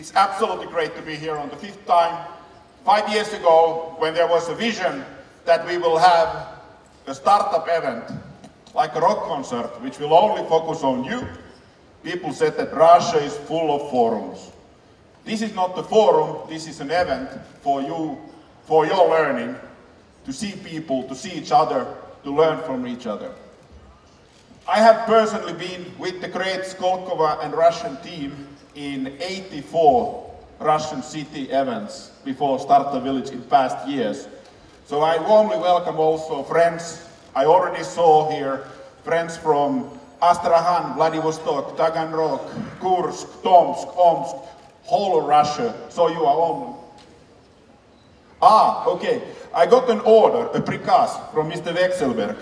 It's absolutely great to be here on the fifth time. Five years ago, when there was a vision that we will have a startup event, like a rock concert, which will only focus on you, people said that Russia is full of forums. This is not the forum, this is an event for you, for your learning, to see people, to see each other, to learn from each other. I have personally been with the great Skolkovo and Russian team in 84 Russian city events before Startup Village in past years. So I warmly welcome also friends I already saw here, friends from Astrakhan, Vladivostok, Taganrog, Kursk, Tomsk, Omsk, whole of Russia. So you are all. Ah, okay. I got an order, a prikaz from Mr. Vekselberg.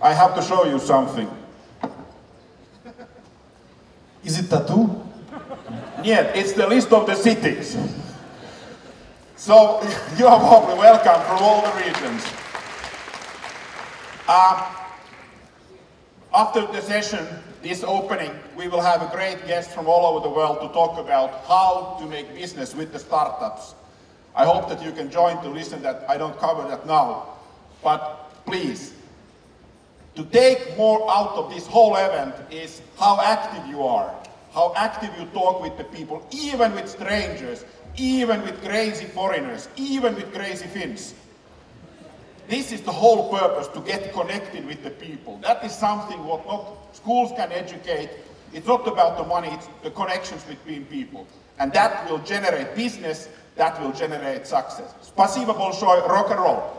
I have to show you something. Is it tattoo? Yeah, it's the list of the cities. So you are warmly welcome from all the regions. Uh, after the session, this opening, we will have a great guest from all over the world to talk about how to make business with the startups. I hope that you can join to listen that I don't cover that now. But please, to take more out of this whole event is how active you are, how active you talk with the people, even with strangers, even with crazy foreigners, even with crazy Finns. This is the whole purpose, to get connected with the people. That is something what not schools can educate. It's not about the money, it's the connections between people. And that will generate business, that will generate success. Спасибо большое, rock and roll.